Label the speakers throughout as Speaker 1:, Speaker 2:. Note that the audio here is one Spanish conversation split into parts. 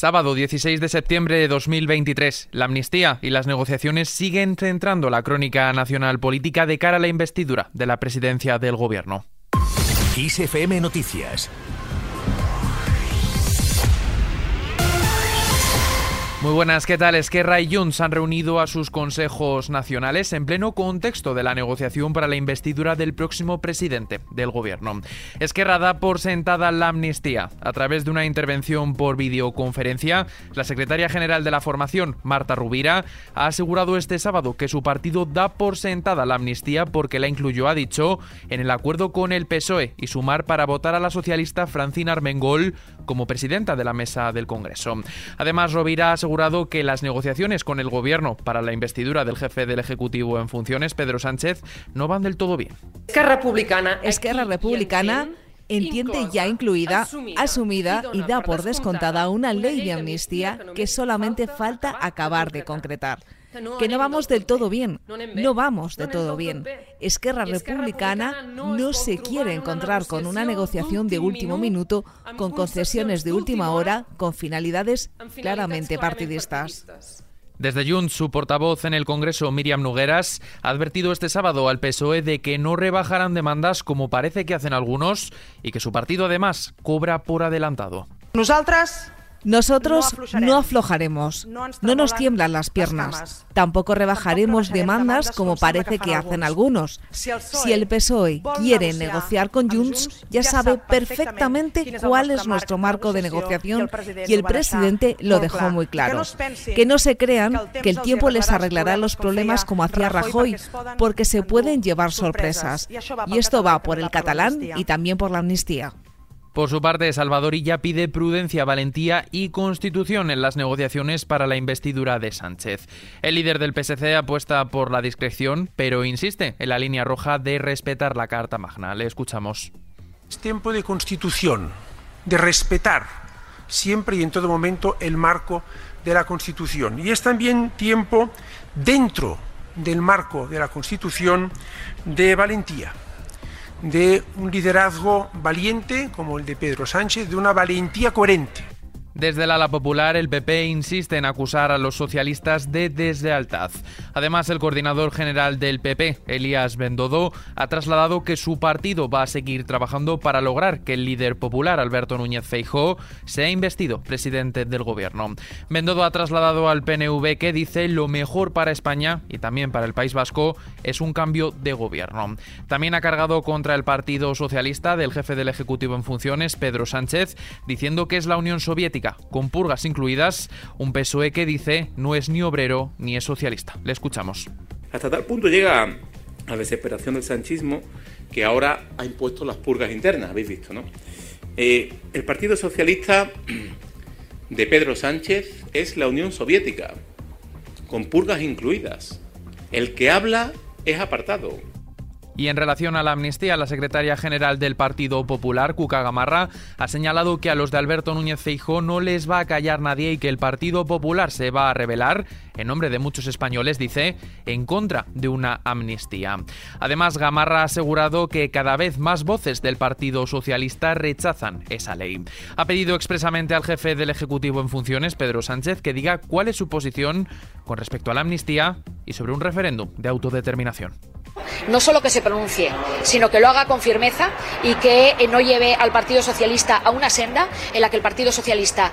Speaker 1: Sábado 16 de septiembre de 2023. La amnistía y las negociaciones siguen centrando la crónica nacional política de cara a la investidura de la presidencia del gobierno.
Speaker 2: Noticias
Speaker 1: Muy buenas, ¿qué tal? Esquerra y Junts han reunido a sus consejos nacionales en pleno contexto de la negociación para la investidura del próximo presidente del gobierno. Esquerra da por sentada la amnistía. A través de una intervención por videoconferencia, la secretaria general de la formación, Marta Rubira, ha asegurado este sábado que su partido da por sentada la amnistía porque la incluyó, ha dicho, en el acuerdo con el PSOE y sumar para votar a la socialista Francina Armengol como presidenta de la mesa del Congreso. Además, Rovira ha asegurado que las negociaciones con el gobierno para la investidura del jefe del Ejecutivo en funciones, Pedro Sánchez, no van del todo bien.
Speaker 3: Esquerra Republicana,
Speaker 4: Esquerra Republicana entiende ya incluida, asumida y da por descontada una ley de amnistía que solamente falta acabar de concretar que no vamos del todo bien, no vamos de todo bien. Esquerra Republicana no se quiere encontrar con una negociación de último minuto, con concesiones de última hora, con finalidades claramente partidistas.
Speaker 1: Desde Junts, su portavoz en el Congreso, Miriam Nugueras, ha advertido este sábado al PSOE de que no rebajarán demandas como parece que hacen algunos y que su partido además cobra por adelantado.
Speaker 4: Nosotras nosotros no aflojaremos, no nos tiemblan las piernas, tampoco rebajaremos demandas como parece que hacen algunos. Si el PSOE quiere negociar con Junts, ya sabe perfectamente cuál es nuestro marco de negociación y el presidente lo dejó muy claro. Que no se crean que el tiempo les arreglará los problemas como hacía Rajoy, porque se pueden llevar sorpresas. Y esto va por el catalán y también por la amnistía.
Speaker 1: Por su parte, Salvador Illa pide prudencia, valentía y constitución en las negociaciones para la investidura de Sánchez. El líder del PSC apuesta por la discreción, pero insiste en la línea roja de respetar la Carta Magna. Le escuchamos.
Speaker 5: Es tiempo de constitución, de respetar siempre y en todo momento el marco de la Constitución. Y es también tiempo, dentro del marco de la Constitución, de valentía de un liderazgo valiente como el de Pedro Sánchez, de una valentía coherente.
Speaker 1: Desde el ala popular, el PP insiste en acusar a los socialistas de deslealtad. Además, el coordinador general del PP, Elías Bendodo, ha trasladado que su partido va a seguir trabajando para lograr que el líder popular, Alberto Núñez Feijóo, sea investido presidente del gobierno. Bendodo ha trasladado al PNV que dice lo mejor para España y también para el País Vasco es un cambio de gobierno. También ha cargado contra el Partido Socialista del jefe del Ejecutivo en funciones, Pedro Sánchez, diciendo que es la Unión Soviética con purgas incluidas, un PSOE que dice no es ni obrero ni es socialista. Le escuchamos.
Speaker 6: Hasta tal punto llega la desesperación del sanchismo que ahora ha impuesto las purgas internas, habéis visto, ¿no? Eh, el Partido Socialista de Pedro Sánchez es la Unión Soviética, con purgas incluidas. El que habla es apartado.
Speaker 1: Y en relación a la amnistía, la secretaria general del Partido Popular, Cuca Gamarra, ha señalado que a los de Alberto Núñez Feijó no les va a callar nadie y que el Partido Popular se va a rebelar, en nombre de muchos españoles, dice, en contra de una amnistía. Además, Gamarra ha asegurado que cada vez más voces del Partido Socialista rechazan esa ley. Ha pedido expresamente al jefe del Ejecutivo en funciones, Pedro Sánchez, que diga cuál es su posición con respecto a la amnistía y sobre un referéndum de autodeterminación
Speaker 7: no solo que se pronuncie, sino que lo haga con firmeza y que eh, no lleve al Partido Socialista a una senda en la que el Partido Socialista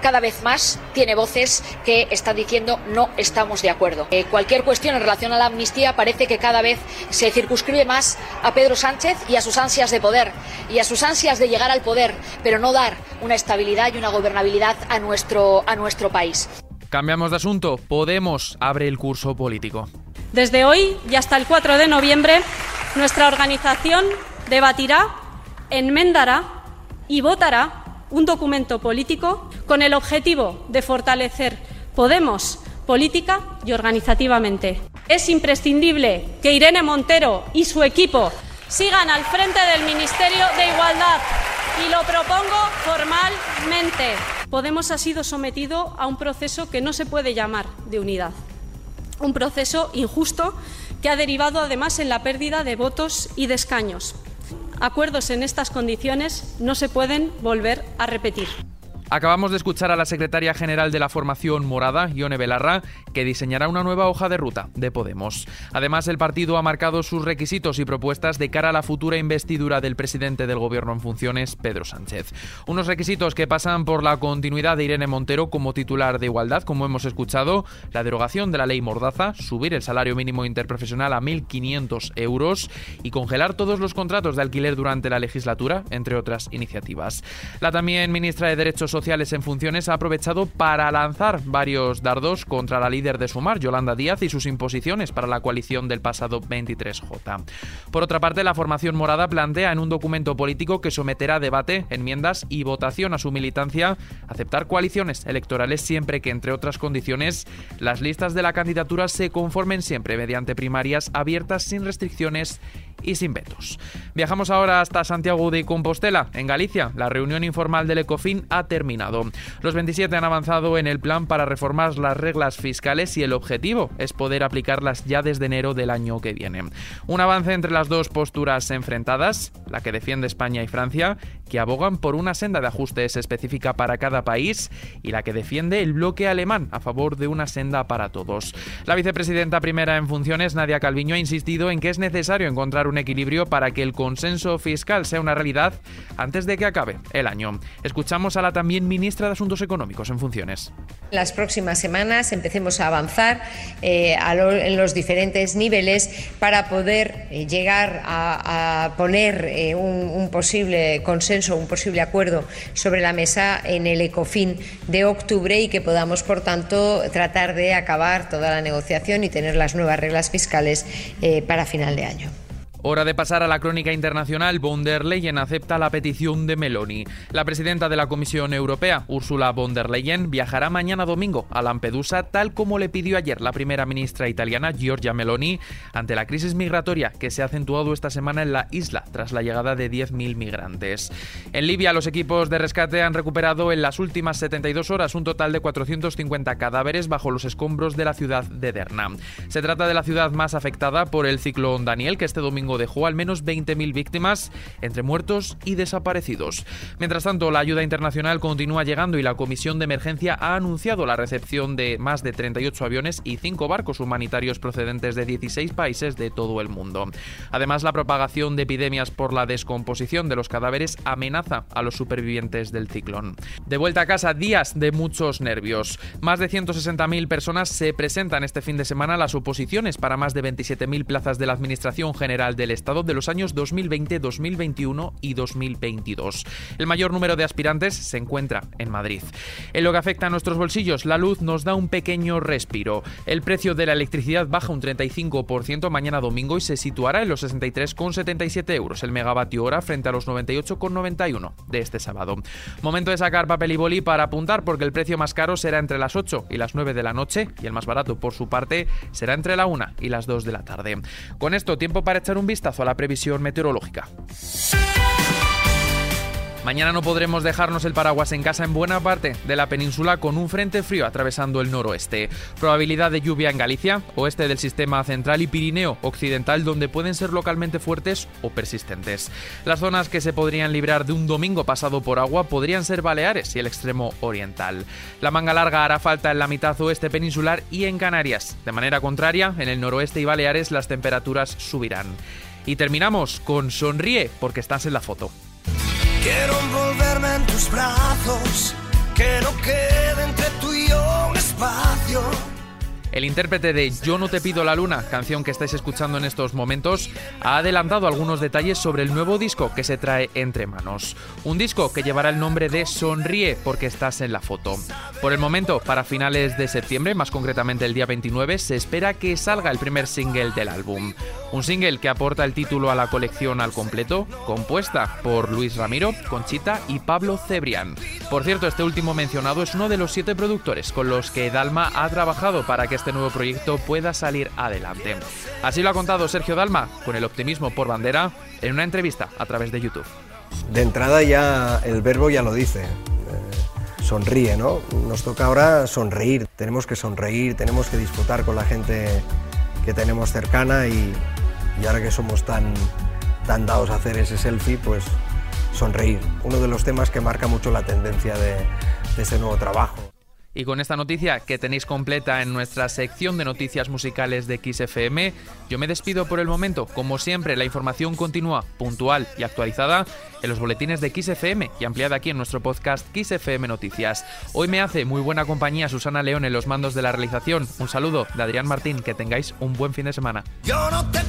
Speaker 7: cada vez más tiene voces que están diciendo no estamos de acuerdo. Eh, cualquier cuestión en relación a la amnistía parece que cada vez se circunscribe más a Pedro Sánchez y a sus ansias de poder y a sus ansias de llegar al poder, pero no dar una estabilidad y una gobernabilidad a nuestro, a nuestro país.
Speaker 1: Cambiamos de asunto. Podemos abre el curso político.
Speaker 8: Desde hoy y hasta el 4 de noviembre, nuestra organización debatirá, enmendará y votará un documento político con el objetivo de fortalecer Podemos política y organizativamente. Es imprescindible que Irene Montero y su equipo sigan al frente del Ministerio de Igualdad y lo propongo formalmente. Podemos ha sido sometido a un proceso que no se puede llamar de unidad un proceso injusto que ha derivado además en la pérdida de votos y de escaños. Acuerdos en estas condiciones no se pueden volver a repetir.
Speaker 1: Acabamos de escuchar a la secretaria general de la formación morada, Ione Belarra, que diseñará una nueva hoja de ruta de Podemos. Además, el partido ha marcado sus requisitos y propuestas de cara a la futura investidura del presidente del gobierno en funciones, Pedro Sánchez. Unos requisitos que pasan por la continuidad de Irene Montero como titular de igualdad, como hemos escuchado, la derogación de la ley Mordaza, subir el salario mínimo interprofesional a 1.500 euros y congelar todos los contratos de alquiler durante la legislatura, entre otras iniciativas. La también ministra de Derechos Sociales en funciones ha aprovechado para lanzar varios dardos contra la líder de Sumar, Yolanda Díaz, y sus imposiciones para la coalición del pasado 23J. Por otra parte, la formación morada plantea en un documento político que someterá a debate, enmiendas y votación a su militancia aceptar coaliciones electorales siempre que, entre otras condiciones, las listas de la candidatura se conformen siempre mediante primarias abiertas sin restricciones y sin vetos. Viajamos ahora hasta Santiago de Compostela, en Galicia. La reunión informal del ECOFIN ha terminado. Los 27 han avanzado en el plan para reformar las reglas fiscales y el objetivo es poder aplicarlas ya desde enero del año que viene. Un avance entre las dos posturas enfrentadas, la que defiende España y Francia, que abogan por una senda de ajustes específica para cada país, y la que defiende el bloque alemán a favor de una senda para todos. La vicepresidenta primera en funciones, Nadia Calviño, ha insistido en que es necesario encontrar un equilibrio para que el consenso fiscal sea una realidad antes de que acabe el año. Escuchamos a la también ministra de Asuntos Económicos en funciones.
Speaker 3: Las próximas semanas empecemos a avanzar eh, en los diferentes niveles para poder eh, llegar a, poner eh, un, posible consenso, un posible acuerdo sobre la mesa en el ECOFIN de octubre y que podamos, por tanto, tratar de acabar toda la negociación y tener las nuevas reglas fiscales para final de año.
Speaker 1: Hora de pasar a la crónica internacional. Von der Leyen acepta la petición de Meloni. La presidenta de la Comisión Europea, Ursula von der Leyen, viajará mañana domingo a Lampedusa, tal como le pidió ayer la primera ministra italiana, Giorgia Meloni, ante la crisis migratoria que se ha acentuado esta semana en la isla tras la llegada de 10.000 migrantes. En Libia, los equipos de rescate han recuperado en las últimas 72 horas un total de 450 cadáveres bajo los escombros de la ciudad de Derna. Se trata de la ciudad más afectada por el ciclón Daniel, que este domingo dejó al menos 20.000 víctimas entre muertos y desaparecidos. Mientras tanto, la ayuda internacional continúa llegando y la Comisión de Emergencia ha anunciado la recepción de más de 38 aviones y 5 barcos humanitarios procedentes de 16 países de todo el mundo. Además, la propagación de epidemias por la descomposición de los cadáveres amenaza a los supervivientes del ciclón. De vuelta a casa, días de muchos nervios. Más de 160.000 personas se presentan este fin de semana a las oposiciones para más de 27.000 plazas de la Administración General del Estado de los años 2020, 2021 y 2022. El mayor número de aspirantes se encuentra en Madrid. En lo que afecta a nuestros bolsillos, la luz nos da un pequeño respiro. El precio de la electricidad baja un 35% mañana domingo y se situará en los 63,77 euros el megavatio hora frente a los 98,91 de este sábado. Momento de sacar papel y boli para apuntar porque el precio más caro será entre las 8 y las 9 de la noche y el más barato por su parte será entre la 1 y las 2 de la tarde. Con esto, tiempo para echar un vistazo a la previsión meteorológica. Mañana no podremos dejarnos el paraguas en casa en buena parte de la península con un frente frío atravesando el noroeste. Probabilidad de lluvia en Galicia, oeste del sistema central y Pirineo occidental donde pueden ser localmente fuertes o persistentes. Las zonas que se podrían librar de un domingo pasado por agua podrían ser Baleares y el extremo oriental. La manga larga hará falta en la mitad oeste peninsular y en Canarias. De manera contraria, en el noroeste y Baleares las temperaturas subirán. Y terminamos con Sonríe porque estás en la foto.
Speaker 9: Quiero envolverme en tus brazos, que no
Speaker 1: el intérprete de Yo no te pido la luna, canción que estáis escuchando en estos momentos, ha adelantado algunos detalles sobre el nuevo disco que se trae entre manos. Un disco que llevará el nombre de Sonríe porque estás en la foto. Por el momento, para finales de septiembre, más concretamente el día 29, se espera que salga el primer single del álbum. Un single que aporta el título a la colección al completo, compuesta por Luis Ramiro, Conchita y Pablo Cebrián. Por cierto, este último mencionado es uno de los siete productores con los que Dalma ha trabajado para que este nuevo proyecto pueda salir adelante. Así lo ha contado Sergio Dalma, con el optimismo por bandera, en una entrevista a través de YouTube.
Speaker 10: De entrada ya el verbo ya lo dice. Eh, sonríe, ¿no? Nos toca ahora sonreír, tenemos que sonreír, tenemos que disfrutar con la gente que tenemos cercana y, y ahora que somos tan, tan dados a hacer ese selfie, pues sonreír. Uno de los temas que marca mucho la tendencia de, de este nuevo trabajo.
Speaker 1: Y con esta noticia que tenéis completa en nuestra sección de noticias musicales de XFM, yo me despido por el momento. Como siempre, la información continúa puntual y actualizada en los boletines de XFM y ampliada aquí en nuestro podcast XFM Noticias. Hoy me hace muy buena compañía Susana León en los mandos de la realización. Un saludo de Adrián Martín, que tengáis un buen fin de semana.
Speaker 9: Yo no te